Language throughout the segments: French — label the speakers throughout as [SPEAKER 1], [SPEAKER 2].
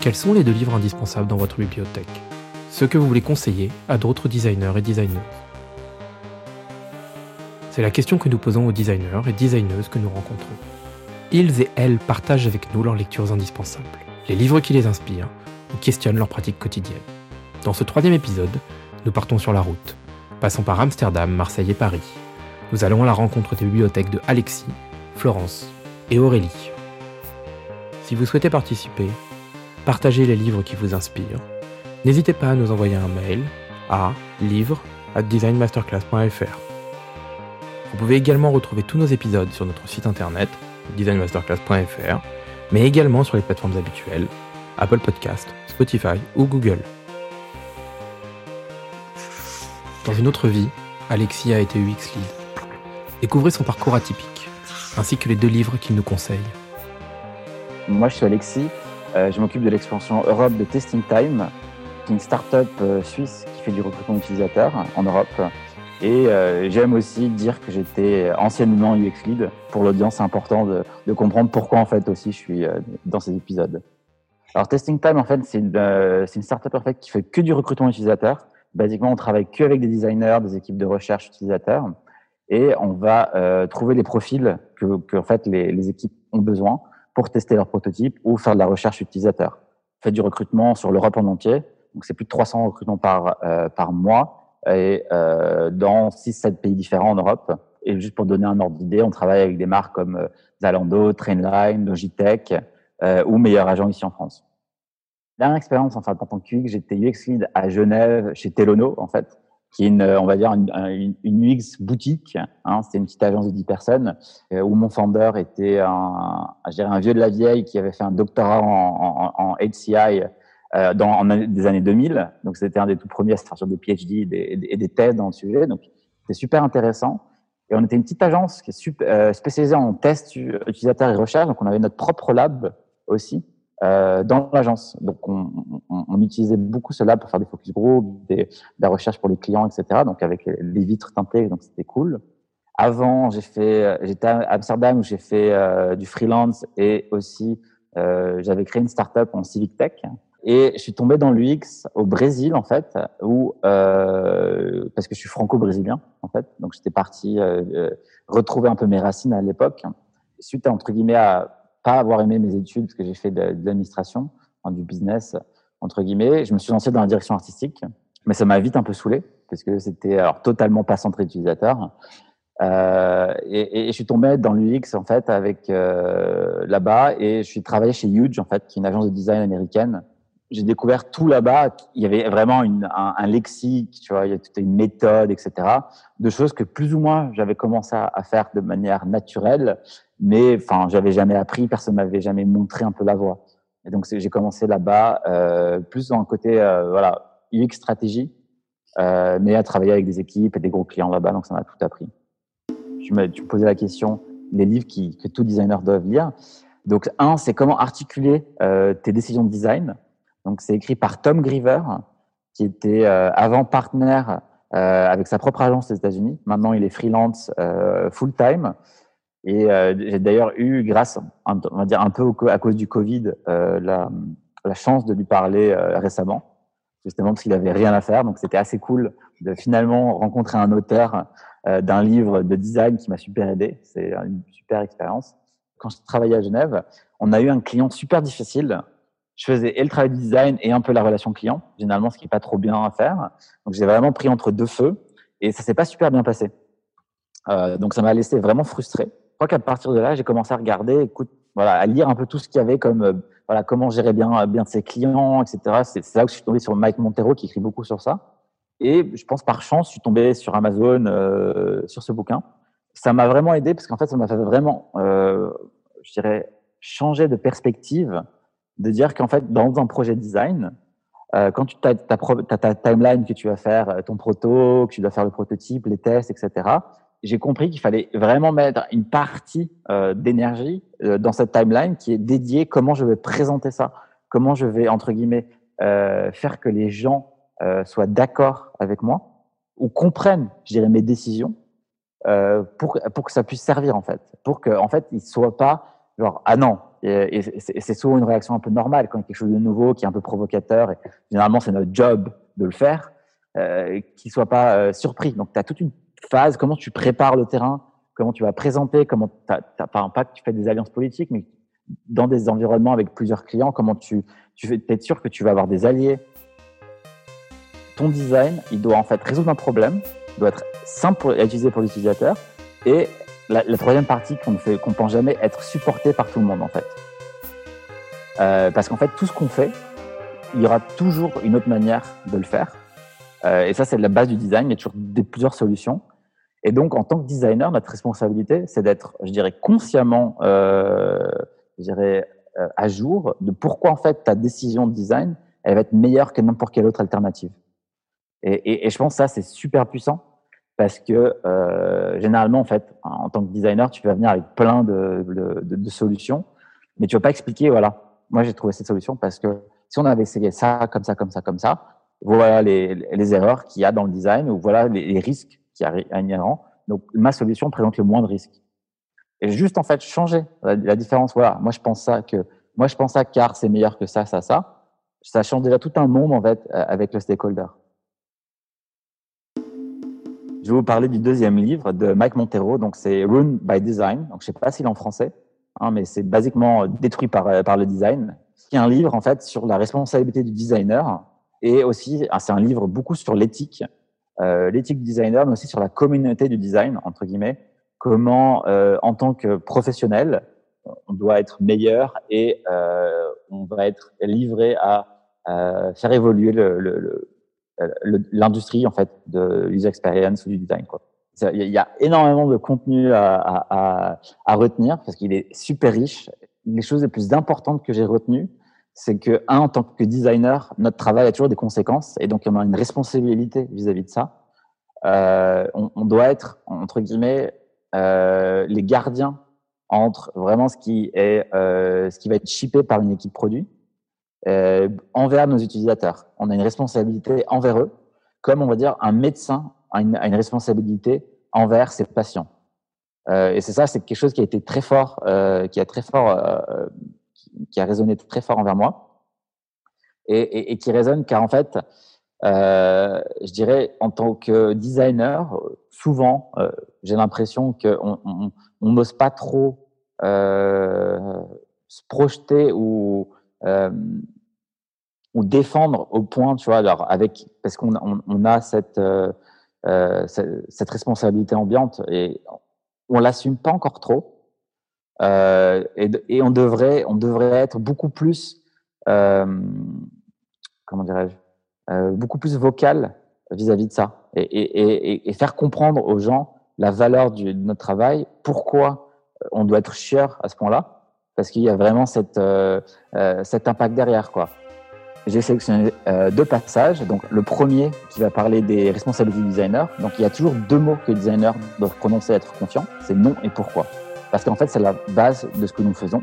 [SPEAKER 1] Quels sont les deux livres indispensables dans votre bibliothèque? Ceux que vous voulez conseiller à d'autres designers et designeuses? C'est la question que nous posons aux designers et designeuses que nous rencontrons. Ils et elles partagent avec nous leurs lectures indispensables, les livres qui les inspirent ou questionnent leurs pratiques quotidiennes. Dans ce troisième épisode, nous partons sur la route, passons par Amsterdam, Marseille et Paris. Nous allons à la rencontre des bibliothèques de Alexis, Florence et Aurélie. Si vous souhaitez participer, partagez les livres qui vous inspirent. N'hésitez pas à nous envoyer un mail à livre@designmasterclass.fr. Vous pouvez également retrouver tous nos épisodes sur notre site internet designmasterclass.fr, mais également sur les plateformes habituelles Apple Podcast, Spotify ou Google. Dans une autre vie, Alexis a été UX Lead. Découvrez son parcours atypique, ainsi que les deux livres qu'il nous conseille.
[SPEAKER 2] Moi, je suis Alexis. Euh, je m'occupe de l'expansion Europe de Testing Time, qui est une start-up euh, suisse qui fait du recrutement d'utilisateurs en Europe. Et euh, j'aime aussi dire que j'étais anciennement UX Lead. Pour l'audience, c'est important de, de, comprendre pourquoi en fait aussi je suis dans ces épisodes. Alors Testing Time, en fait, c'est une, une startup en fait qui fait que du recrutement d'utilisateurs. Basiquement, on travaille que avec des designers, des équipes de recherche utilisateurs, et on va euh, trouver les profils que, que en fait les, les, équipes ont besoin pour tester leurs prototypes ou faire de la recherche utilisateur. Fait du recrutement sur l'Europe en entier, donc c'est plus de 300 recrutements par euh, par mois et euh, dans 6-7 pays différents en Europe. Et juste pour donner un ordre d'idée, on travaille avec des marques comme euh, Zalando, Trainline, Logitech euh, ou Meilleur Agent ici en France dernière expérience, enfin, en tant qu'UX, j'étais UX lead à Genève chez Telono, en fait, qui est une, on va dire, une, une, UX boutique. Hein, C'était une petite agence de 10 personnes euh, où mon founder était un, je un vieux de la vieille qui avait fait un doctorat en, en, en HCI euh, dans en des années 2000. Donc, c'était un des tout premiers à faire sur des PhD et des, des thèses dans le sujet. Donc, c'était super intéressant. Et on était une petite agence qui est super, euh, spécialisée en tests utilisateurs et recherche. Donc, on avait notre propre lab aussi euh, dans l'agence. Donc, on, on, on, utilisait beaucoup cela pour faire des focus group, de la recherche pour les clients, etc. Donc, avec les vitres teintées, donc c'était cool. Avant, j'ai fait, j'étais à Amsterdam où j'ai fait euh, du freelance et aussi euh, j'avais créé une startup en civic tech. Et je suis tombé dans l'UX au Brésil en fait, où euh, parce que je suis franco-brésilien en fait, donc j'étais parti retrouver un peu mes racines à l'époque. Suite à entre guillemets à pas avoir aimé mes études parce que j'ai fait de, l'administration, du business entre guillemets. Je me suis lancé dans la direction artistique, mais ça m'a vite un peu saoulé parce que c'était alors totalement pas centré utilisateur. Euh, et, et, je suis tombé dans l'UX en fait avec euh, là-bas et je suis travaillé chez Huge en fait, qui est une agence de design américaine. J'ai découvert tout là-bas. Il y avait vraiment une, un, un, lexique, tu vois, il y a toute une méthode, etc. De choses que plus ou moins j'avais commencé à, à faire de manière naturelle, mais enfin, j'avais jamais appris, personne m'avait jamais montré un peu la voie. Et donc j'ai commencé là-bas, euh, plus dans le côté euh, voilà UX stratégie, euh, mais à travailler avec des équipes et des gros clients là-bas, donc ça m'a tout appris. Tu me, posais la question, les livres que tout designer doit lire. Donc un, c'est comment articuler euh, tes décisions de design. Donc c'est écrit par Tom Griever, qui était euh, avant partenaire euh, avec sa propre agence aux États-Unis. Maintenant, il est freelance full time. Et euh, j'ai d'ailleurs eu, grâce, on va dire un peu à cause du Covid, euh, la, la, chance de lui parler euh, récemment, justement parce qu'il avait rien à faire. Donc c'était assez cool de finalement rencontrer un auteur euh, d'un livre de design qui m'a super aidé. C'est une super expérience. Quand je travaillais à Genève, on a eu un client super difficile. Je faisais et le travail de design et un peu la relation client, généralement ce qui est pas trop bien à faire. Donc j'ai vraiment pris entre deux feux et ça s'est pas super bien passé. Euh, donc ça m'a laissé vraiment frustré crois qu'à partir de là, j'ai commencé à regarder, écoute, voilà, à lire un peu tout ce qu'il y avait comme, euh, voilà, comment gérer bien, bien ses clients, etc. C'est là que je suis tombé sur Mike Montero qui écrit beaucoup sur ça. Et je pense par chance, je suis tombé sur Amazon euh, sur ce bouquin. Ça m'a vraiment aidé parce qu'en fait, ça m'a fait vraiment, euh, je dirais, changer de perspective, de dire qu'en fait, dans un projet design, euh, quand tu as ta, ta, ta, timeline que tu vas faire, euh, ton proto, que tu dois faire le prototype, les tests, etc j'ai compris qu'il fallait vraiment mettre une partie euh, d'énergie euh, dans cette timeline qui est dédiée comment je vais présenter ça, comment je vais entre guillemets euh, faire que les gens euh, soient d'accord avec moi ou comprennent, je dirais, mes décisions euh, pour pour que ça puisse servir en fait, pour que en fait ils soient pas genre ah non. Et, c'est souvent une réaction un peu normale quand il y a quelque chose de nouveau qui est un peu provocateur. Et généralement, c'est notre job de le faire, euh, qu'il soit pas euh, surpris. Donc, tu as toute une phase, comment tu prépares le terrain, comment tu vas présenter, comment tu pas, pas que tu fais des alliances politiques, mais dans des environnements avec plusieurs clients, comment tu, tu être sûr que tu vas avoir des alliés. Ton design, il doit en fait résoudre un problème, doit être simple à utiliser pour l'utilisateur et la, troisième partie qu'on ne fait, qu'on pense jamais être supporté par tout le monde en fait. Euh, parce qu'en fait, tout ce qu'on fait, il y aura toujours une autre manière de le faire. Euh, et ça, c'est la base du design. Il y a toujours des, plusieurs solutions. Et donc, en tant que designer, notre responsabilité, c'est d'être, je dirais, consciemment, euh, je dirais, euh, à jour de pourquoi en fait ta décision de design, elle va être meilleure que n'importe quelle autre alternative. Et, et, et je pense que ça, c'est super puissant parce que euh, généralement, en fait, en tant que designer, tu vas venir avec plein de, de, de solutions, mais tu vas pas expliquer, voilà, moi j'ai trouvé cette solution parce que si on avait essayé ça, comme ça, comme ça, comme ça, voilà les, les erreurs qu'il y a dans le design ou voilà les, les risques qui arrivent inhérents. Donc ma solution présente le moins de risques. Et juste en fait changer la, différence. Voilà, moi je pense ça que moi je pense ça car c'est meilleur que ça, ça, ça. Ça change déjà tout un monde en fait euh, avec le stakeholder. Je vais vous parler du deuxième livre de Mike Montero. Donc, c'est Rune by Design. Donc, je sais pas s'il est en français, hein, mais c'est basiquement détruit par, euh, par le design. C'est un livre, en fait, sur la responsabilité du designer. Et aussi, ah, c'est un livre beaucoup sur l'éthique, euh, l'éthique designer, mais aussi sur la communauté du design, entre guillemets. Comment, euh, en tant que professionnel, on doit être meilleur et euh, on va être livré à euh, faire évoluer le, le, l'industrie en fait de user experience ou du design. Quoi. Il y a énormément de contenu à, à, à retenir parce qu'il est super riche. Les choses les plus importantes que j'ai retenues, c'est que un, en tant que designer, notre travail a toujours des conséquences et donc on a une responsabilité vis-à-vis de ça. Euh, on, doit être entre guillemets euh, les gardiens entre vraiment ce qui est euh, ce qui va être shippé par une équipe produit envers nos utilisateurs. On a une responsabilité envers eux, comme on va dire un médecin a une, a une responsabilité envers ses patients. Et c'est ça, c'est quelque chose qui a été très fort, qui a très fort, qui a résonné très fort envers moi, et, qui résonne car en fait, euh, je dirais en tant que designer, souvent, euh, j'ai l'impression qu'on n'ose pas trop se projeter ou euh, ou défendre au point, tu vois, alors avec parce qu'on on, on a cette, euh, euh cette, responsabilité ambiante et on l'assume pas encore trop. Euh, et, et, on devrait on devrait être beaucoup plus euh, comment dirais-je euh, beaucoup plus vocal vis-à-vis de ça et, et, et, faire comprendre aux gens la valeur du, de notre travail, pourquoi on doit être chieur à ce point-là parce qu'il y a vraiment cette, euh, euh, cet impact derrière. quoi. J'ai sélectionné euh, deux passages. Donc, le premier qui va parler des responsabilités du designer. Donc, il y a toujours deux mots que le designer doit prononcer à être confiant. C'est non et pourquoi. Parce qu'en fait, c'est la base de ce que nous faisons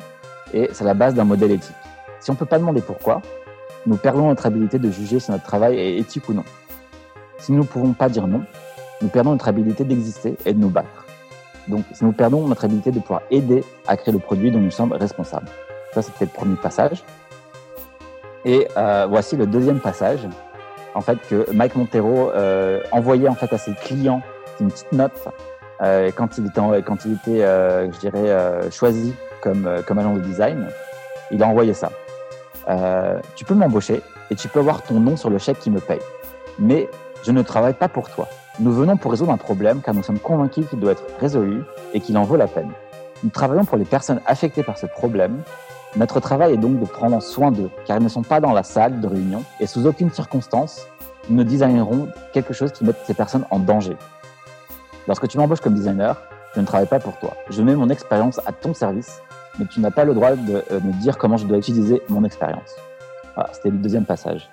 [SPEAKER 2] et c'est la base d'un modèle éthique. Si on ne peut pas demander pourquoi, nous perdons notre habilité de juger si notre travail est éthique ou non. Si nous ne pouvons pas dire non, nous perdons notre habilité d'exister et de nous battre. Donc, nous perdons notre habilité de pouvoir aider à créer le produit dont nous sommes responsables. Ça, c'était le premier passage. Et euh, voici le deuxième passage, en fait, que Mike Montero euh, envoyait en fait à ses clients une petite note quand il était, quand il était, euh, je dirais, euh, choisi comme comme agent de design. Il a envoyé ça. tu peux m'embaucher et tu peux avoir ton nom sur le chèque qui me paye, mais je ne travaille pas pour toi. Nous venons pour résoudre un problème car nous sommes convaincus qu'il doit être résolu et qu'il en vaut la peine. Nous travaillons pour les personnes affectées par ce problème. Notre travail est donc de prendre soin d'eux car ils ne sont pas dans la salle de réunion et sous aucune circonstance nous ne designerons quelque chose qui mette ces personnes en danger. Lorsque tu m'embauches comme designer, je ne travaille pas pour toi. Je mets mon expérience à ton service, mais tu n'as pas le droit de euh, me dire comment je dois utiliser mon expérience. C'était le deuxième passage.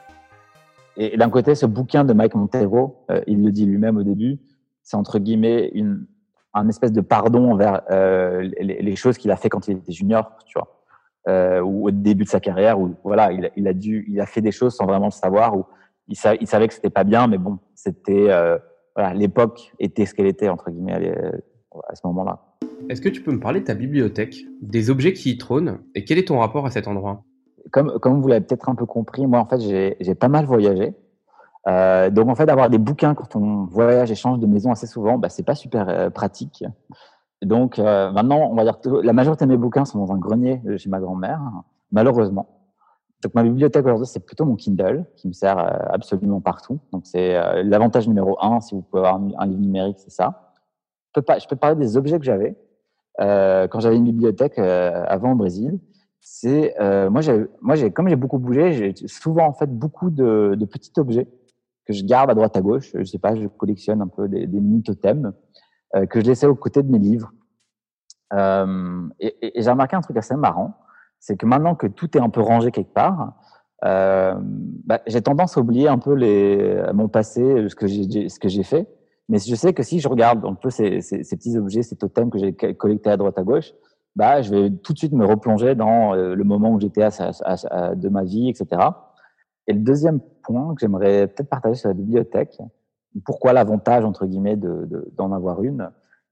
[SPEAKER 2] Et, d'un côté, ce bouquin de Mike Montero, euh, il le dit lui-même au début, c'est entre guillemets une, un espèce de pardon envers euh, les, choses qu'il a fait quand il était junior, tu vois, ou au début de sa carrière, où voilà, il, a dû, il a fait des choses sans vraiment le savoir, où il, il savait que c'était pas bien, mais bon, c'était euh, voilà, l'époque était ce qu'elle était entre guillemets à, à ce moment-là.
[SPEAKER 1] Est-ce que tu peux me parler de ta bibliothèque, des objets qui y trônent, et quel est ton rapport à cet endroit?
[SPEAKER 2] Comme, comme vous l'avez peut-être un peu compris, moi en fait j'ai pas mal voyagé. Euh, donc en fait d'avoir des bouquins quand on voyage et change de maison assez souvent, bah, c'est pas super euh, pratique. Donc euh, maintenant, on va dire que la majorité de mes bouquins sont dans un grenier chez ma grand-mère, malheureusement. Donc ma bibliothèque aujourd'hui, c'est plutôt mon Kindle qui me sert absolument partout. Donc c'est l'avantage numéro un, si vous pouvez avoir un, livre numérique, c'est ça. Je peux, parler des objets que j'avais quand j'avais une bibliothèque avant au Brésil c'est euh, moi moi comme j'ai beaucoup bougé j'ai souvent en fait beaucoup de, de, petits objets que je garde à droite à gauche je sais pas je collectionne un peu des, des mini totems euh, que je laissais aux côtés de mes livres euh, et, j'ai remarqué un truc assez marrant c'est que maintenant que tout est un peu rangé quelque part euh, bah, j'ai tendance à oublier un peu mon passé ce que j'ai fait mais je sais que si je regarde un peu ces, petits objets ces totems que j'ai collectés à droite à gauche bah, je vais tout de suite me replonger dans euh, le moment où j'étais à, de ma vie, etc. Et le deuxième point que j'aimerais peut-être partager sur la bibliothèque, pourquoi l'avantage, entre guillemets, d'en de, d'en avoir une,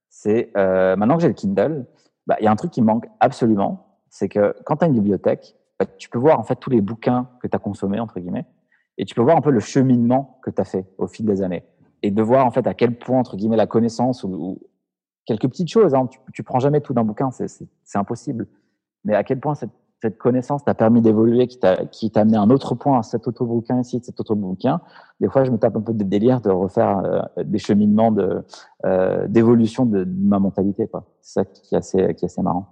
[SPEAKER 2] c'est euh, maintenant que j'ai le Kindle, bah, il y a un truc qui manque absolument, c'est que quand tu as une bibliothèque, bah, tu peux voir en fait tous les bouquins que tu as consommés, entre guillemets, et tu peux voir un peu le cheminement que tu as fait au fil des années. Et de voir en fait à quel point, entre guillemets, la connaissance ou, quelques petites choses. Hein. Tu, tu prends jamais tout d'un bouquin, c'est impossible. Mais à quel point cette, cette connaissance t'a permis d'évoluer, qui t'a amené à un autre point, à cet autre bouquin ici, cet autre bouquin. Des fois, je me tape un peu de délire de refaire euh, des cheminements euh, d'évolution de, de, ma mentalité. C'est ça qui est, assez, qui est assez marrant.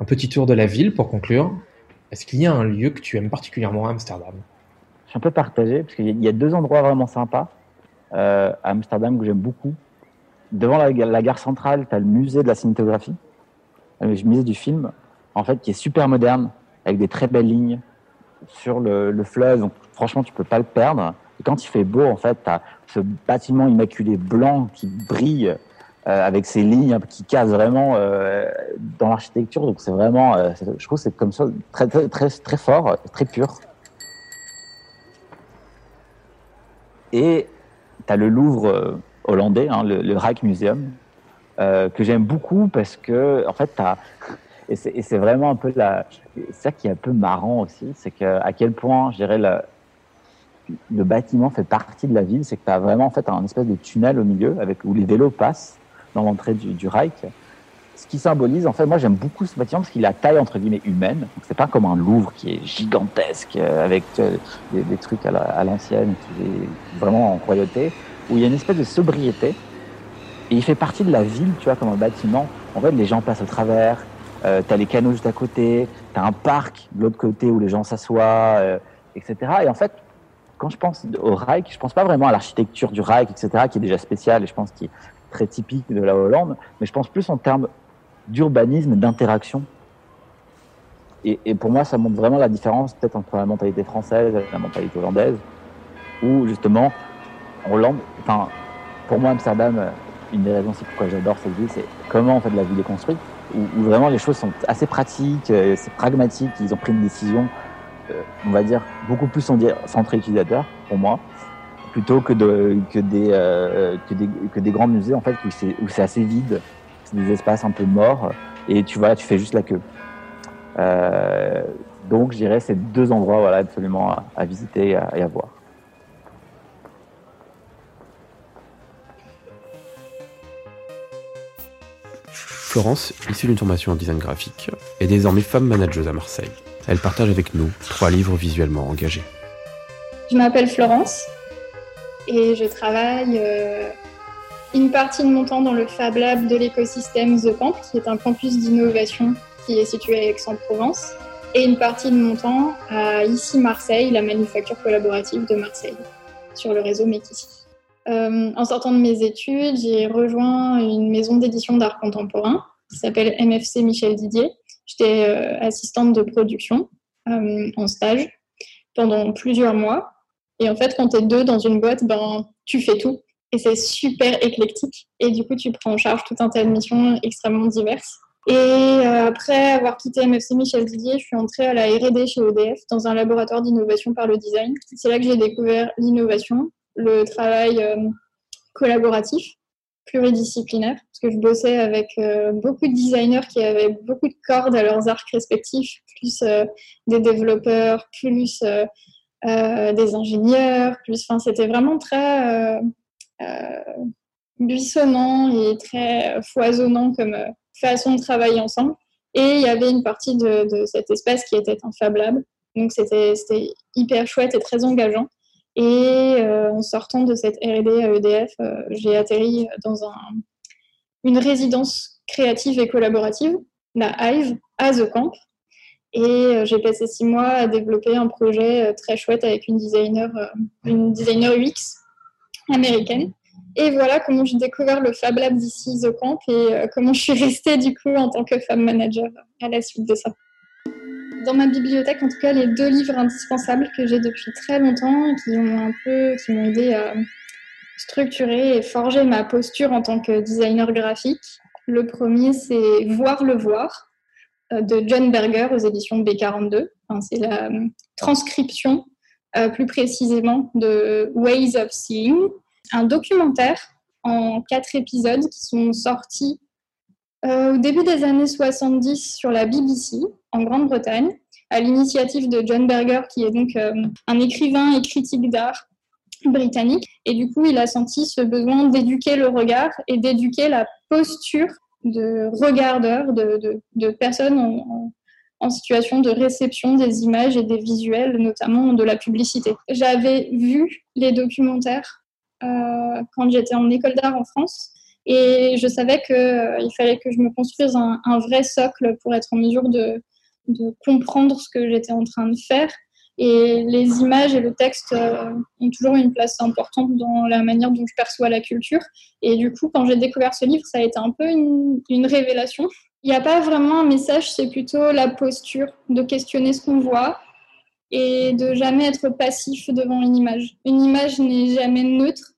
[SPEAKER 1] Un petit tour de la ville pour conclure. Est-ce qu'il y a un lieu que tu aimes particulièrement à Amsterdam?
[SPEAKER 2] Je suis un peu partagé, parce qu'il y a deux endroits vraiment sympas euh, à Amsterdam que j'aime beaucoup. Devant la, gare centrale, tu as le musée de la cinématographie, le musée du film, en fait, qui est super moderne, avec des très belles lignes sur le, le fleuve. Donc, franchement, tu peux pas le perdre. Et quand il fait beau, en fait, tu as ce bâtiment immaculé blanc qui brille euh, avec ses lignes qui cassent vraiment euh, dans l'architecture. Donc, c'est vraiment, euh, je trouve, c'est comme ça très, très, très, fort, très pur. Et tu as le Louvre euh, hollandais, hein, le, le Rijksmuseum, euh, que j'aime beaucoup parce que, en fait, as. Et c'est vraiment un peu la. ça qui est un peu marrant aussi, c'est que à quel point, je dirais, le, le bâtiment fait partie de la ville, c'est que tu as vraiment en fait un espèce de tunnel au milieu avec où les vélos passent dans l'entrée du, Reich ce qui symbolise, en fait, moi j'aime beaucoup ce bâtiment parce qu'il a taille entre guillemets humaine. Donc c'est pas comme un Louvre qui est gigantesque euh, avec euh, des, trucs à l'ancienne, qui est vraiment en royauté où il y a une espèce de sobriété. Et il fait partie de la ville, tu vois, comme un bâtiment. En fait, les gens passent au travers, euh, tu as les canaux juste à côté, tu as un parc de l'autre côté où les gens s'assoient, euh, etc. Et en fait, quand je pense au Reich, je pense pas vraiment à l'architecture du Reich, etc., qui est déjà spéciale et je pense qui est très typique de la Hollande, mais je pense plus en termes d'urbanisme, d'interaction. Et, pour moi, ça montre vraiment la différence peut-être entre la mentalité française et la mentalité hollandaise, où justement, Hollande, enfin, pour moi, Amsterdam, euh, une des raisons c'est pourquoi j'adore cette ville, c'est comment en fait la ville est construite, où, où vraiment les choses sont assez pratiques, euh, c'est pragmatique, ils ont pris une décision, euh, on va dire, beaucoup plus centrée utilisateur, pour moi, plutôt que, de, que, des, euh, que, des, que des grands musées en fait où c'est assez vide, c'est des espaces un peu morts, et tu vois, tu fais juste la queue. Euh, donc, je dirais ces deux endroits voilà, absolument à, à visiter et à, et à voir.
[SPEAKER 1] Florence, issue d'une formation en design graphique, est désormais femme manageuse à Marseille. Elle partage avec nous trois livres visuellement engagés.
[SPEAKER 3] Je m'appelle Florence et je travaille euh, une partie de mon temps dans le Fab Lab de l'écosystème The Camp, qui est un campus d'innovation qui est situé à Aix-en-Provence, et une partie de mon temps à ici Marseille, la manufacture collaborative de Marseille, sur le réseau Métis. Euh, en sortant de mes études, j'ai rejoint une maison d'édition d'art contemporain qui s'appelle MFC Michel Didier. J'étais euh, assistante de production en stage pendant plusieurs mois. Et en fait, quand tu es deux dans une boîte, ben, tu fais tout. Et c'est super éclectique. Et du coup, tu prends en charge tout un tas de missions extrêmement diverses. Et euh, après avoir quitté MFC Michel Didier, je suis entrée à la R&D chez EDF dans un laboratoire d'innovation par le design. C'est là que j'ai découvert l'innovation, le travail euh, collaboratif, pluridisciplinaire, parce que je bossais avec beaucoup de designers qui avaient beaucoup de cordes à leurs arcs respectifs, plus des développeurs, plus des ingénieurs, plus, enfin, c'était vraiment très buissonnant et très foisonnant comme façon de travailler ensemble. Et il y avait une partie de, cet espace qui était un Fab Lab. Donc c'était hyper chouette et très engageant. Et euh, en sortant de cette RD à EDF, euh, j'ai atterri dans un, une résidence créative et collaborative, la Hive, à The Camp. Et euh, j'ai passé six mois à développer un projet très chouette avec une designer, une designer UX américaine et voilà comment j'ai découvert le Fab Lab d'ici The Camp et euh, comment je suis restée du coup en tant que femme manager à la suite de ça. Dans ma bibliothèque, en tout cas, les deux livres indispensables que j'ai depuis très longtemps qui m'ont un peu, qui m'ont aidé à structurer et forger ma posture en tant que designer graphique. Le premier, c'est Voir le voir euh, de John Berger aux éditions B42. c'est la euh, transcription, plus précisément, de Ways of Seeing un documentaire en quatre épisodes qui sont sortis euh, au début des années 70 sur la BBC en Grande-Bretagne, à l'initiative de John Berger, qui est donc euh, un écrivain et critique d'art britannique. Et du coup, il a senti ce besoin d'éduquer le regard et d'éduquer la posture de regardeurs, de, personnes en, situation de réception des images et des visuels, notamment de la publicité. J'avais vu les documentaires euh, quand j'étais en école d'art en France. Et je savais qu'il euh, fallait que je me construise un, vrai socle pour être en mesure de comprendre ce que j'étais en train de faire. Et les images et le texte euh, ont toujours une place importante dans la manière dont je perçois la culture. Et du coup, quand j'ai découvert ce livre, ça a été un peu une, révélation. Il n'y a pas vraiment un message, c'est plutôt la posture de questionner ce qu'on voit, et de jamais être passif devant une image. Une image n'est jamais neutre.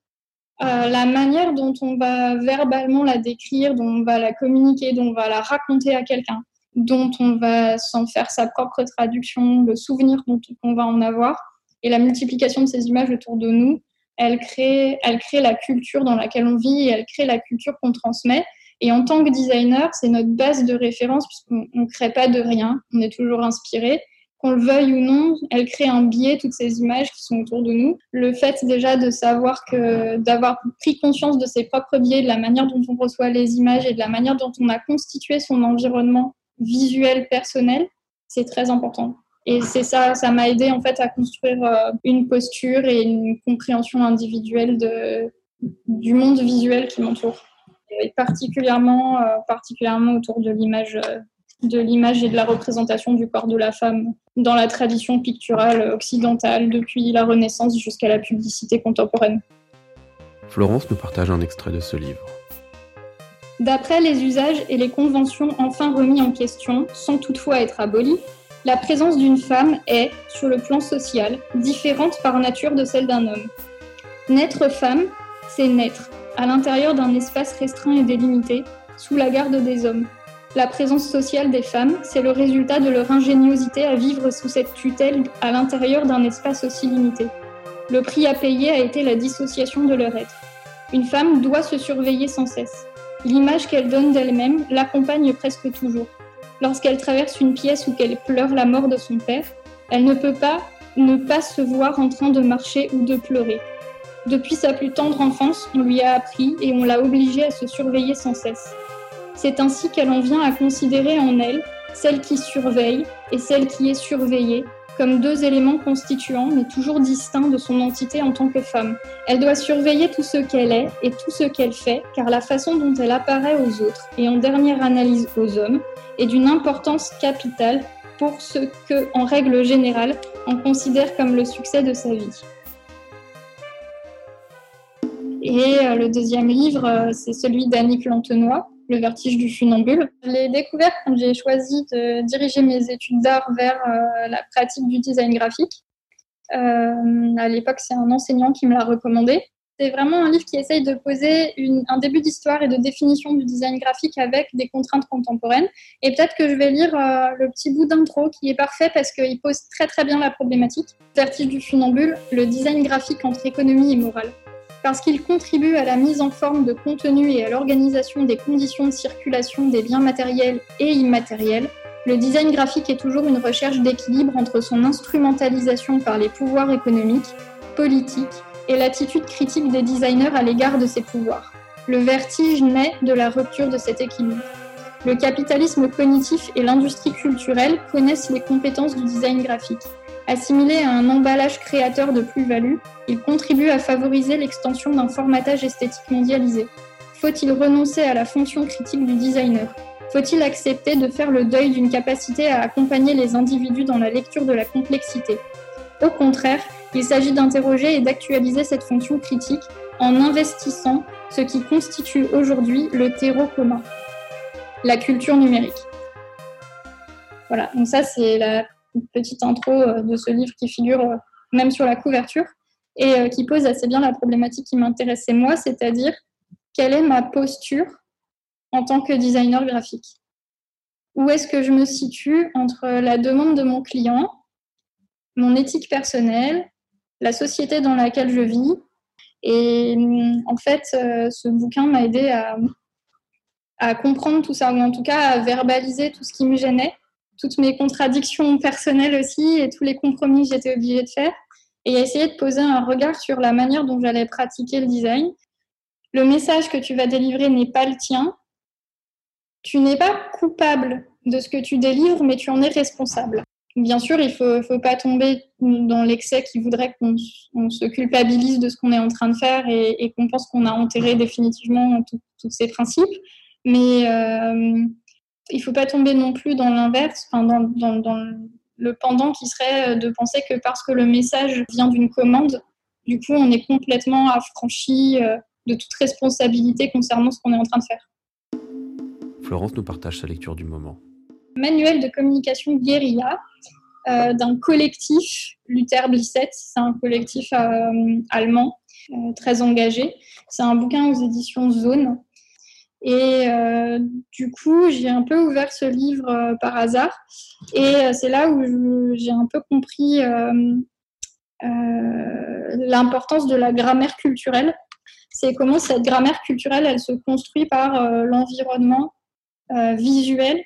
[SPEAKER 3] Euh, la manière dont on va verbalement la décrire, dont on va la communiquer, dont on va la raconter à quelqu'un, dont on va s'en faire sa propre traduction, le souvenir dont on va en avoir, et la multiplication de ces images autour de nous, elle crée, elle crée la culture dans laquelle on vit et elle crée la culture qu'on transmet. Et en tant que designer, c'est notre base de référence puisqu'on ne crée pas de rien, on est toujours inspiré qu'on le veuille ou non, elle crée un biais, toutes ces images qui sont autour de nous. Le fait déjà de savoir que, d'avoir pris conscience de ses propres biais, de la manière dont on reçoit les images et de la manière dont on a constitué son environnement visuel personnel, c'est très important. Et c'est ça, ça m'a aidé en fait à construire euh, une posture et une compréhension individuelle du monde visuel qui m'entoure. Et particulièrement, euh, particulièrement autour de l'image euh, de l'image et de la représentation du corps de la femme dans la tradition picturale occidentale depuis la Renaissance jusqu'à la publicité contemporaine.
[SPEAKER 1] Florence nous partage un extrait de ce livre.
[SPEAKER 3] D'après les usages et les conventions enfin remis en question, sans toutefois être abolis, la présence d'une femme est, sur le plan social, différente par nature de celle d'un homme. Naître femme, c'est naître, à l'intérieur d'un espace restreint et délimité, sous la garde des hommes, la présence sociale des femmes, c'est le résultat de leur ingéniosité à vivre sous cette tutelle à l'intérieur d'un espace aussi limité. Le prix à payer a été la dissociation de leur être. Une femme doit se surveiller sans cesse. L'image qu'elle donne d'elle-même l'accompagne presque toujours. Lorsqu'elle traverse une pièce où qu'elle pleure la mort de son père, elle ne peut pas ne pas se voir en train de marcher ou de pleurer. Depuis sa plus tendre enfance, on lui a appris et on l'a obligée à se surveiller sans cesse. C'est ainsi qu'elle en vient à considérer en elle celle qui surveille et celle qui est surveillée comme deux éléments constituants mais toujours distincts de son entité en tant que femme. Elle doit surveiller tout ce qu'elle est et tout ce qu'elle fait car la façon dont elle apparaît aux autres et en dernière analyse aux hommes est d'une importance capitale pour ce que, en règle générale, on considère comme le succès de sa vie. Et euh, le deuxième livre, euh, c'est celui d'Annick Lantenois, le vertige du funambule. Je l'ai découvert quand j'ai choisi de diriger mes études d'art vers euh, la pratique du design graphique. Euh, à l'époque, c'est un enseignant qui me l'a recommandé. C'est vraiment un livre qui essaye de poser un début d'histoire et de définition du design graphique avec des contraintes contemporaines. Et peut-être que je vais lire euh, le petit bout d'intro qui est parfait parce qu'il pose très très bien la problématique. Vertige du funambule, le design graphique entre économie et morale. Parce qu'il contribue à la mise en forme de contenu et à l'organisation des conditions de circulation des biens matériels et immatériels, le design graphique est toujours une recherche d'équilibre entre son instrumentalisation par les pouvoirs économiques, politiques et l'attitude critique des designers à l'égard de ces pouvoirs. Le vertige naît de la rupture de cet équilibre. Le capitalisme cognitif et l'industrie culturelle connaissent les compétences du design graphique. Assimilé à un emballage créateur de plus-value, il contribue à favoriser l'extension d'un formatage esthétique mondialisé. Faut-il renoncer à la fonction critique du designer? Faut-il accepter de faire le deuil d'une capacité à accompagner les individus dans la lecture de la complexité? Au contraire, il s'agit d'interroger et d'actualiser cette fonction critique en investissant ce qui constitue aujourd'hui le terreau commun, la culture numérique. Voilà, donc ça c'est la une petite intro euh, de ce livre qui figure euh, même sur la couverture et euh, qui pose assez bien la problématique qui m'intéressait moi, c'est-à-dire quelle est ma posture en tant que designer graphique? Où est-ce que je me situe entre la demande de mon client, mon éthique personnelle, la société dans laquelle je vis? Et en fait, ce bouquin m'a aidé à, à comprendre tout ça, ou en tout cas à verbaliser tout ce qui me gênait toutes mes contradictions personnelles aussi et tous les compromis que j'étais obligée de faire et essayer de poser un regard sur la manière dont j'allais pratiquer le design. Le message que tu vas délivrer n'est pas le tien. Tu n'es pas coupable de ce que tu délivres, mais tu en es responsable. Bien sûr, il ne faut, pas tomber dans l'excès qui voudrait qu'on se culpabilise de ce qu'on est en train de faire et, qu'on pense qu'on a enterré définitivement tous ces principes. Mais euh, il ne faut pas tomber non plus dans l'inverse, dans, le pendant qui serait de penser que parce que le message vient d'une commande, du coup, on est complètement affranchi euh, de toute responsabilité concernant ce qu'on est en train de faire.
[SPEAKER 1] Florence nous partage sa lecture du moment.
[SPEAKER 3] Manuel de communication guérilla euh, d'un collectif, Luther Blisset, c'est un collectif euh, allemand très engagé. C'est un bouquin aux éditions Zone et euh, du coup, j'ai un peu ouvert ce livre euh, par hasard. Et euh, c'est là où j'ai un peu compris l'importance de la grammaire culturelle. C'est comment cette grammaire culturelle, elle se construit par l'environnement visuel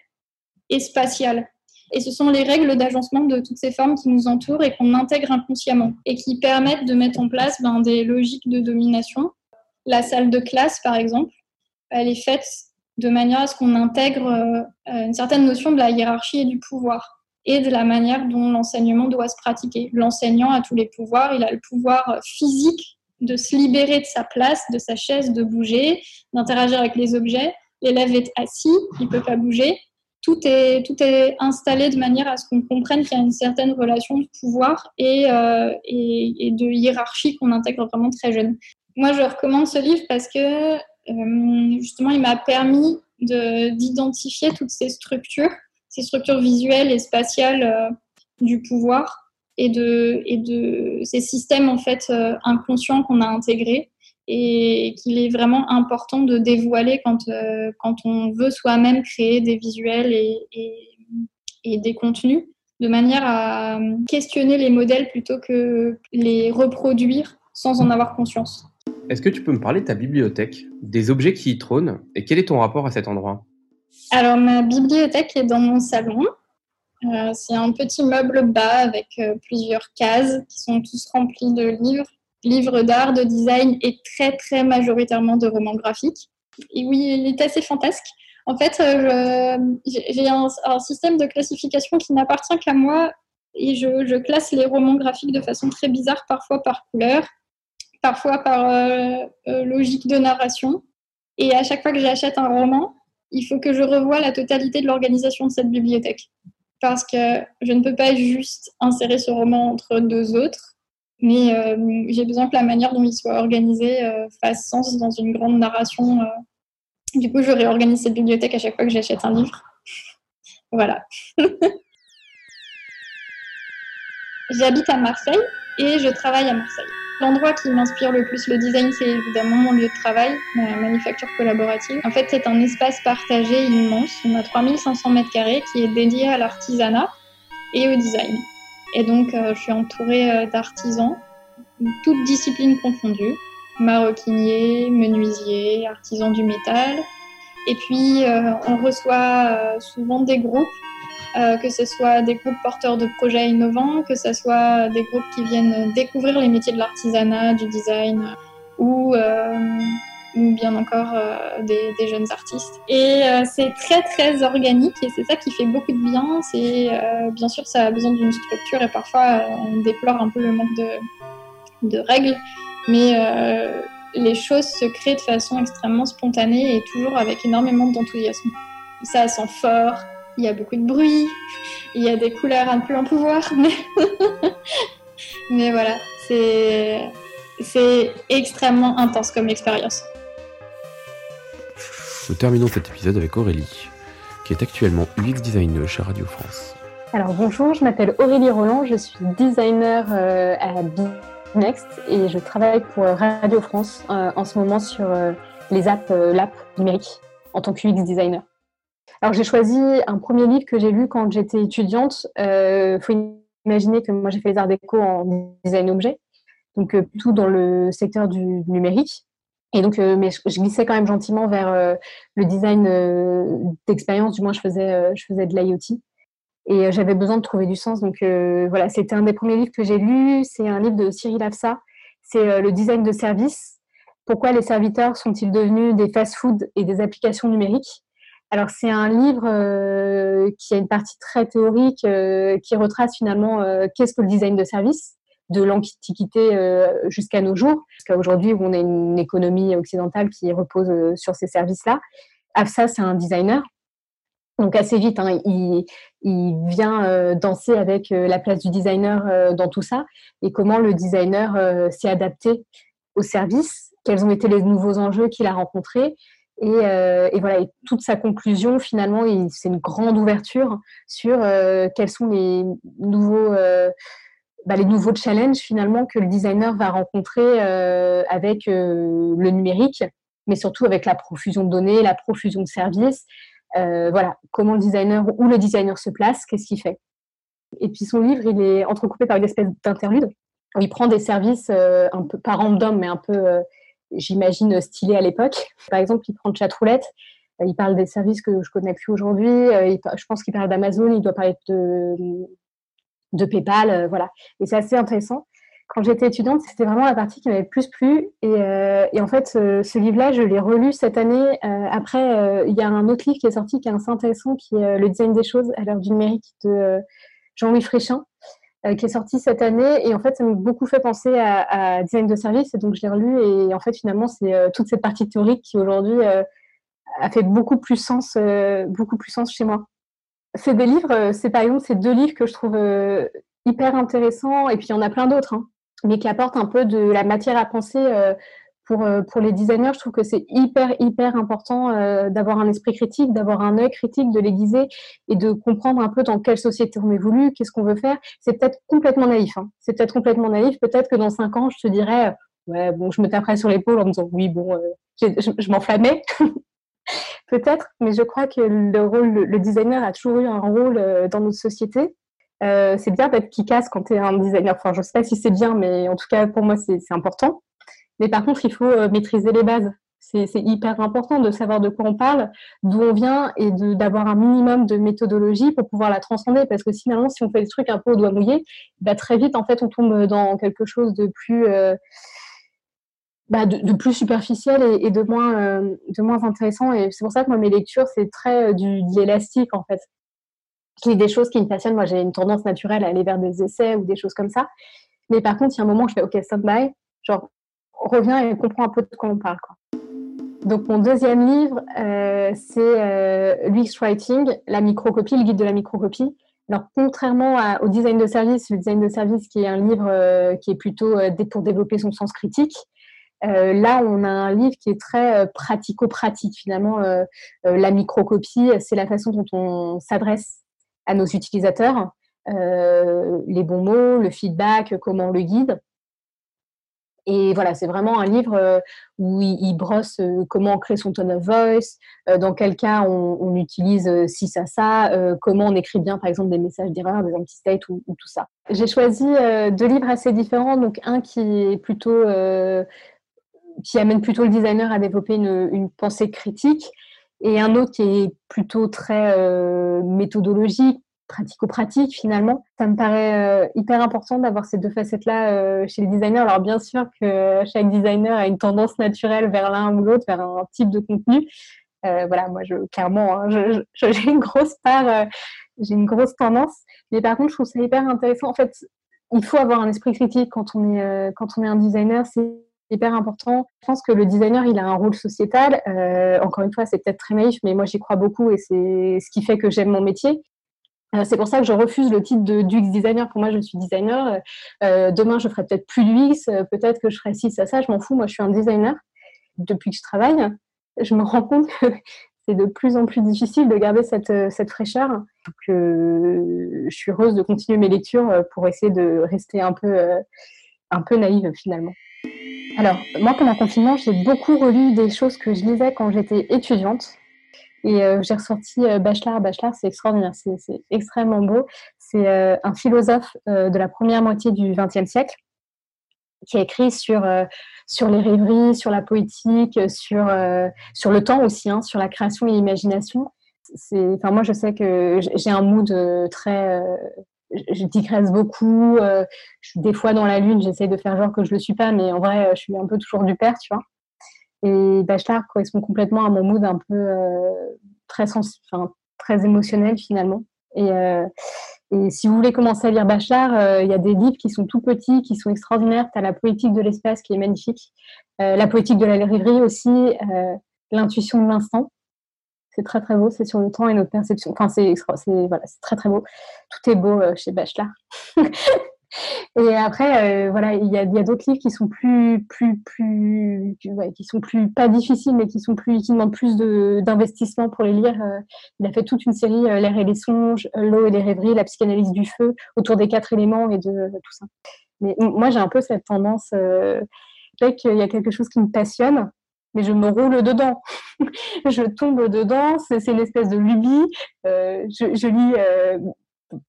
[SPEAKER 3] et spatial. Et ce sont les règles d'agencement de toutes ces formes qui nous entourent et qu'on intègre inconsciemment et qui permettent de mettre en place ben, des logiques de domination. La salle de classe, par exemple, elle est faite de manière à ce qu'on intègre euh, une certaine notion de la hiérarchie et du pouvoir et de la manière dont l'enseignement doit se pratiquer. L'enseignant a tous les pouvoirs, il a le pouvoir physique de se libérer de sa place, de sa chaise, de bouger, d'interagir avec les objets. L'élève est assis, il ne peut pas bouger. Tout est, tout est installé de manière à ce qu'on comprenne qu'il y a une certaine relation de pouvoir et, euh, et, de hiérarchie qu'on intègre vraiment très jeune. Moi, je recommande ce livre parce que justement, il m'a permis d'identifier toutes ces structures, ces structures visuelles et spatiales euh, du pouvoir et de, ces systèmes en fait euh, inconscients qu'on a intégrés et qu'il est vraiment important de dévoiler quand, on veut soi-même créer des visuels et, et, et, des contenus, de manière à questionner les modèles plutôt que les reproduire sans en avoir conscience.
[SPEAKER 1] Est-ce que tu peux me parler de ta bibliothèque, des objets qui y trônent et quel est ton rapport à cet endroit?
[SPEAKER 3] Alors, ma bibliothèque est dans mon salon. Euh, c'est un petit meuble bas avec euh, plusieurs cases qui sont tous remplis de livres, livres d'art, de design et très, très majoritairement de romans graphiques. Et oui, il est assez fantasque. En fait, euh, j'ai un, système de classification qui n'appartient qu'à moi et je classe les romans graphiques de façon très bizarre, parfois par couleur, parfois par euh, euh, logique de narration. Et à chaque fois que j'achète un roman, il faut que je revoie la totalité de l'organisation de cette bibliothèque. Parce que je ne peux pas juste insérer ce roman entre deux autres, mais euh, j'ai besoin que la manière dont il soit organisé fasse sens dans une grande narration. Du coup, je réorganise cette bibliothèque à chaque fois que j'achète un livre. voilà. J'habite à Marseille et je travaille à Marseille. L'endroit qui m'inspire le plus le design, c'est évidemment mon lieu de travail, ma manufacture collaborative. En fait, c'est un espace partagé immense. On a 3500 mètres carrés qui est dédié à l'artisanat et au design. Et donc, euh, je suis entourée euh, d'artisans, toutes disciplines confondues. maroquiniers, menuisiers, artisans du métal. Et puis, on reçoit souvent des groupes euh, que ce soit des groupes porteurs de projets innovants, que ce soit des groupes qui viennent découvrir les métiers de l'artisanat, du design, ou, euh, bien encore euh, des, jeunes artistes. Et c'est très très organique et c'est ça qui fait beaucoup de bien. C'est bien sûr ça a besoin d'une structure et parfois on déplore un peu le manque de, de règles, mais les choses se créent de façon extrêmement spontanée et toujours avec énormément d'enthousiasme. Ça sent fort, il y a beaucoup de bruit, il y a des couleurs un peu en pouvoir, mais, mais voilà, c'est, c'est extrêmement intense comme expérience.
[SPEAKER 1] Nous terminons cet épisode avec Aurélie, qui est actuellement UX designer chez Radio France.
[SPEAKER 4] Alors bonjour, je m'appelle Aurélie Roland, je suis designer euh, à Next et je travaille pour Radio France euh, en ce moment sur euh, les apps, l'app numérique en tant que UX designer. Alors j'ai choisi un premier livre que j'ai lu quand j'étais étudiante. Il euh, faut imaginer que moi j'ai fait les arts déco en design objet, donc euh, tout dans le secteur du numérique. Et donc, euh, mais je, glissais quand même gentiment vers le design d'expérience. Du moins, je faisais, je faisais de l'IoT. Et j'avais besoin de trouver du sens. Donc voilà, c'était un des premiers livres que j'ai lu. C'est un livre de Cyril Afsa. C'est le design de service. Pourquoi les serviteurs sont-ils devenus des fast-food et des applications numériques? Alors c'est un livre euh, qui a une partie très théorique euh, qui retrace finalement euh, qu'est-ce que le design de service de l'antiquité jusqu'à nos jours, jusqu'à aujourd'hui où on a une économie occidentale qui repose sur ces services-là. Afsa, c'est un designer. Donc assez vite, hein, il, vient danser avec la place du designer dans tout ça et comment le designer s'est adapté au service, quels ont été les nouveaux enjeux qu'il a rencontrés euh, et, voilà, toute sa conclusion, finalement, c'est une grande ouverture sur euh, quels sont les nouveaux, euh, bah, les nouveaux challenges finalement que le designer va rencontrer avec le numérique, mais surtout avec la profusion de données, la profusion de services. voilà, comment le designer, où le designer se place, qu'est-ce qu'il fait. Et puis son livre, il est entrecoupé par une espèce d'interlude où il prend des services un peu, pas random, mais un peu j'imagine, stylé à l'époque. Par exemple, il prend de chatroulette, euh, il parle des services que je connais plus aujourd'hui, euh, je pense qu'il parle d'Amazon, il doit parler de, de PayPal, euh, voilà. Et c'est assez intéressant. Quand j'étais étudiante, c'était vraiment la partie qui m'avait plus plu. Et, en fait, ce, livre-là, je l'ai relu cette année. après, il y a un autre livre qui est sorti qui est assez intéressant, qui est Le design des choses à l'heure du numérique de Jean-Louis Fréchin. Euh, qui est sorti cette année. Et en fait, ça m'a beaucoup fait penser à, design de service. Et donc, je l'ai relu. Et en fait, finalement, c'est euh, toute cette partie théorique qui aujourd'hui euh, a fait beaucoup plus sens, beaucoup plus sens chez moi. C'est des livres, c'est par exemple ces deux livres que je trouve hyper intéressants. Et puis, il y en a plein d'autres, hein, mais qui apportent un peu de la matière à penser pour, euh, pour les designers, je trouve que c'est hyper, hyper important euh, d'avoir un esprit critique, d'avoir un œil critique, de l'aiguiser et de comprendre un peu dans quelle société on évolue, qu'est-ce qu'on veut faire. C'est peut-être complètement naïf. Hein. C'est peut-être complètement naïf. Peut-être que dans cinq ans, je te dirais, ouais, bon, je me taperais sur l'épaule en me disant, oui, bon, euh, je, m'enflammais. peut-être, mais je crois que le rôle, le designer a toujours eu un rôle dans notre société. C'est bien d'être qui casse quand tu es un designer. Enfin, je ne sais pas si c'est bien, mais en tout cas, pour moi, c'est important. Mais par contre, il faut euh, maîtriser les bases. C'est hyper important de savoir de quoi on parle, d'où on vient et d'avoir un minimum de méthodologie pour pouvoir la transcender. Parce que finalement, si on fait le truc un peu au doigt mouillé, bah, très vite, en fait, on tombe dans quelque chose de plus, euh, bah, de, plus superficiel et, de, moins, euh, de moins intéressant. Et c'est pour ça que moi, mes lectures, c'est très du, de l'élastique, en fait. Des choses qui me passionnent. Moi, j'ai une tendance naturelle à aller vers des essais ou des choses comme ça. Mais par contre, il y a un moment où je fais OK, stand-by. Genre, revient et comprend un peu de quoi on parle. Quoi. Donc mon deuxième livre, euh, c'est euh, Writing, la microcopie, le guide de la microcopie. Alors contrairement au design de service, le design de service qui est un livre euh, qui est plutôt pour développer son sens critique, là on a un livre qui est très pratico-pratique finalement. la microcopie, c'est la façon dont on s'adresse à nos utilisateurs, les bons mots, le feedback, comment on le guide. Et voilà, c'est vraiment un livre euh, où il, brosse euh, comment on crée son tone of voice, euh, dans quel cas on, utilise si ça ça, comment on écrit bien par exemple des messages d'erreur, des anti-states ou, tout ça. J'ai choisi deux livres assez différents, donc un qui est plutôt qui amène plutôt le designer à développer une pensée critique, et un autre qui est plutôt très méthodologique, pratico-pratique finalement. Ça me paraît hyper important d'avoir ces deux facettes-là chez les designers. Alors bien sûr que chaque designer a une tendance naturelle vers l'un ou l'autre, vers un type de contenu. voilà, moi, je, clairement, hein, j'ai une grosse part, j'ai une grosse tendance. Mais par contre, je trouve ça hyper intéressant. En fait, il faut avoir un esprit critique quand on est, quand on est un designer. C'est hyper important. Je pense que le designer, il a un rôle sociétal. Euh, encore une fois, c'est peut-être très naïf, mais moi, j'y crois beaucoup et c'est ce qui fait que j'aime mon métier. Euh, c'est pour ça que je refuse le titre de d'UX designer. Pour moi, je suis designer. Euh, demain, je ferai peut-être plus d'UX. peut-être que je ferai ci, ça, ça. Je m'en fous. Moi, je suis un designer. Depuis que je travaille, je me rends compte que c'est de plus en plus difficile de garder cette, cette fraîcheur. Donc, je suis heureuse de continuer mes lectures pour essayer de rester un peu, un peu naïve finalement. Alors, moi, pendant le confinement, j'ai beaucoup relu des choses que je lisais quand j'étais étudiante. Et euh, j'ai ressorti euh, Bachelard. Bachelard, c'est extraordinaire, c'est extrêmement beau. C'est euh, un philosophe de la première moitié du XXe siècle qui a écrit sur, sur les rêveries, sur la poétique, sur, sur le temps aussi, hein, sur la création et l'imagination. Enfin, moi, je sais que j'ai un mood très je digresse beaucoup. Euh, je suis des fois dans la lune, j'essaie de faire genre que je le suis pas, mais en vrai, je suis un peu toujours du père, tu vois. Et Bachelard correspond complètement à mon mood un peu euh, très, enfin, très émotionnel finalement. Et, euh, et, si vous voulez commencer à lire Bachelard, il y a des livres qui sont tout petits, qui sont extraordinaires. Tu as la poétique de l'espace qui est magnifique, la poétique de la rêverie aussi, l'intuition de l'instant. C'est très très beau, c'est sur le temps et notre perception. Enfin, c'est voilà, très très beau. Tout est beau euh, chez Bachelard. et après, euh, voilà, il y a, d'autres livres qui sont plus, plus, plus, qui sont plus pas difficiles, mais qui sont plus, qui demandent plus d'investissement pour les lire. Euh, il a fait toute une série, l'air et les songes, l'eau et les rêveries, la psychanalyse du feu, autour des quatre éléments et de tout ça. Mais moi, j'ai un peu cette tendance, dès qu'il y a quelque chose qui me passionne, mais je me roule dedans. je tombe dedans, c'est une espèce de lubie. Euh, je, lis, euh,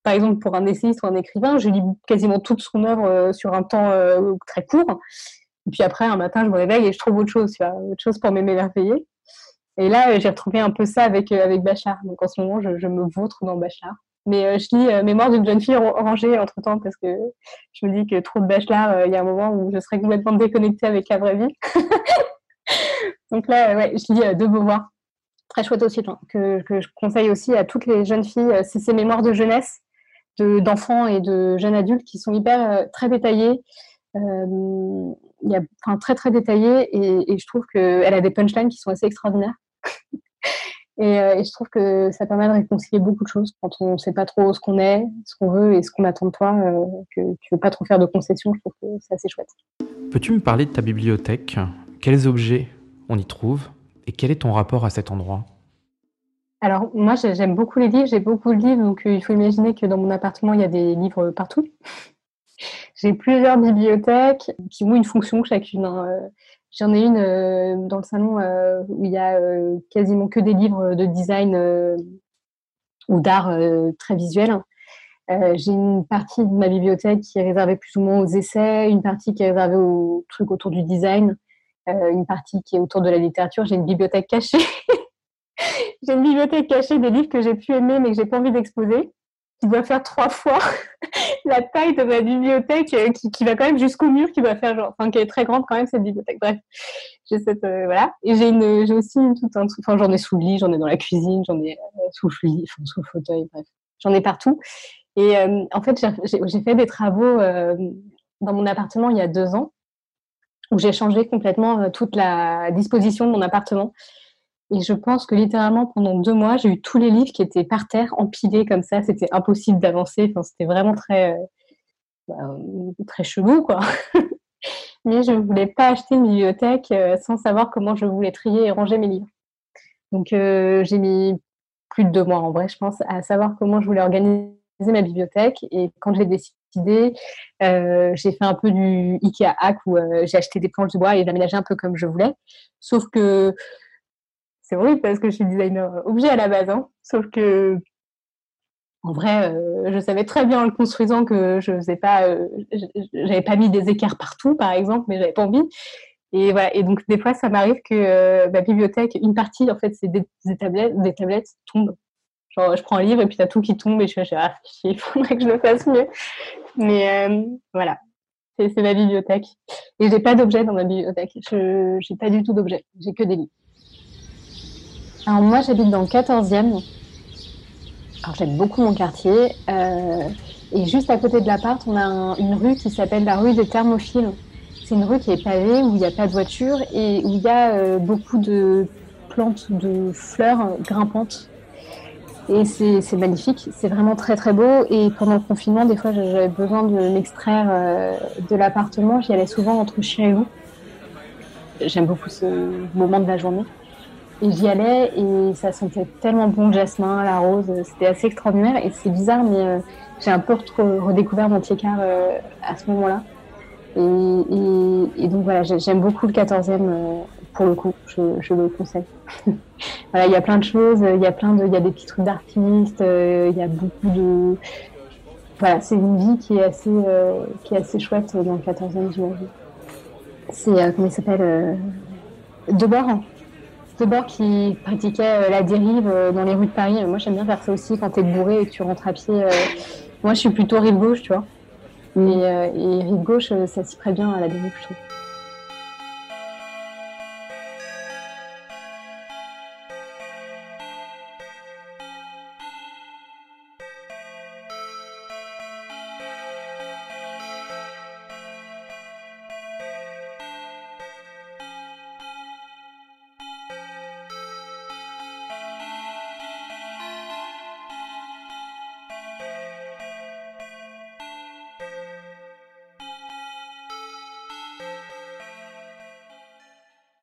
[SPEAKER 4] par exemple, pour un essayiste ou un écrivain, je lis quasiment toute son œuvre euh, sur un temps très court. Et puis après, un matin, je me réveille et je trouve autre chose, autre chose pour m'émerveiller. Et là, j'ai retrouvé un peu ça avec, avec Bachar. Donc en ce moment, je, me vautre dans Bachar. Mais je lis Mémoire d'une jeune fille orangée entre temps parce que je me dis que trop de Bachelard, il y a un moment où je serais complètement déconnectée avec la vraie vie. Donc là, ouais, je lis euh, De Beauvoir. Très chouette aussi, hein, que, je conseille aussi à toutes les jeunes filles. Euh, c'est ces mémoires de jeunesse, d'enfants et de jeunes adultes qui sont hyper euh, très détaillées. il y a, enfin, très très détaillées et, je trouve qu'elle a des punchlines qui sont assez extraordinaires. et, je trouve que ça permet de réconcilier beaucoup de choses quand on ne sait pas trop ce qu'on est, ce qu'on veut et ce qu'on attend de toi, que tu veux pas trop faire de concessions. Je trouve que c'est assez chouette.
[SPEAKER 1] Peux-tu me parler de ta bibliothèque? Quels objets on y trouve? Et quel est ton rapport à cet endroit?
[SPEAKER 4] Alors, moi, j'aime beaucoup les livres, j'ai beaucoup de livres, donc euh, il faut imaginer que dans mon appartement, il y a des livres partout. j'ai plusieurs bibliothèques qui ont une fonction chacune. Hein. J'en ai une euh, dans le salon euh, où il y a quasiment que des livres de design ou d'art très visuel. j'ai une partie de ma bibliothèque qui est réservée plus ou moins aux essais, une partie qui est réservée aux trucs autour du design, une partie qui est autour de la littérature. J'ai une bibliothèque cachée. j'ai une bibliothèque cachée des livres que j'ai pu aimer mais que j'ai pas envie d'exposer, qui doit faire trois fois la taille de ma bibliothèque, euh, qui, va quand même jusqu'au mur, qui doit faire genre, enfin, qui est très grande quand même cette bibliothèque. Bref, j'ai cette euh, voilà. Et j'ai une, j'ai aussi une, tout un, enfin, j'en ai sous le lit, j'en ai dans la cuisine, j'en ai sous le lit, enfin, sous le fauteuil, bref, j'en ai partout. Et en fait, j'ai fait des travaux dans mon appartement il y a deux ans où j'ai changé complètement euh, toute la disposition de mon appartement. Et je pense que littéralement, pendant deux mois, j'ai eu tous les livres qui étaient par terre, empilés comme ça. C'était impossible d'avancer. Enfin, c'était vraiment très, euh, bah, très chelou, quoi. Mais je ne voulais pas acheter une bibliothèque euh, sans savoir comment je voulais trier et ranger mes livres. Donc, j'ai mis plus de deux mois, en vrai, je pense, à savoir comment je voulais organiser ma bibliothèque. Et quand j'ai décidé euh, j'ai fait un peu du Ikea hack où euh, j'ai acheté des planches de bois et j'ai un peu comme je voulais. Sauf que c'est horrible parce que je suis designer objet à la base. Hein. Sauf que en vrai, euh, je savais très bien en le construisant que je faisais pas, j'avais pas mis des écarts partout, par exemple, mais j'avais pas envie. Et voilà. Et donc des fois, ça m'arrive que ma bibliothèque, une partie, en fait, c'est des, tablettes, des tablettes tombent. Genre, je prends un livre et puis t'as tout qui tombe et je suis ah, il faudrait que je le fasse mieux. Mais voilà, c'est ma bibliothèque. Et j'ai pas d'objet dans ma bibliothèque. Je n'ai pas du tout d'objet. J'ai que des livres. Alors moi, j'habite dans le 14e. Alors j'aime beaucoup mon quartier. Euh, et juste à côté de l'appart, on a une rue qui s'appelle la rue des Thermophiles. C'est une rue qui est pavée, où il n'y a pas de voiture et où il y a euh, beaucoup de plantes, de fleurs grimpantes. Et c'est magnifique, c'est vraiment très très beau. Et pendant le confinement, des fois, j'avais besoin de m'extraire euh, de l'appartement. J'y allais souvent entre chien et. J'aime beaucoup ce moment de la journée. Et j'y allais et ça sentait tellement bon le jasmin, la rose. C'était assez extraordinaire. Et c'est bizarre, mais euh, j'ai un peu redécouvert mon pied-car euh, à ce moment-là. Et, et, donc voilà, j'aime beaucoup le 14e pour le coup, je, le conseille. voilà, il y a plein de choses, il y a plein de, il y a des petits trucs d'artistes, euh, il y a beaucoup de, voilà, c'est une vie qui est assez, euh, qui est assez chouette dans le 14e, j'imagine. C'est, euh, comment il s'appelle Debord. Debord qui pratiquait la dérive dans les rues de Paris. Moi, j'aime bien faire ça aussi quand t'es bourré et que tu rentres à pied. moi, je suis plutôt rive gauche, tu vois. Et, et rive gauche, ça s'y prête bien à la dérive, je trouve.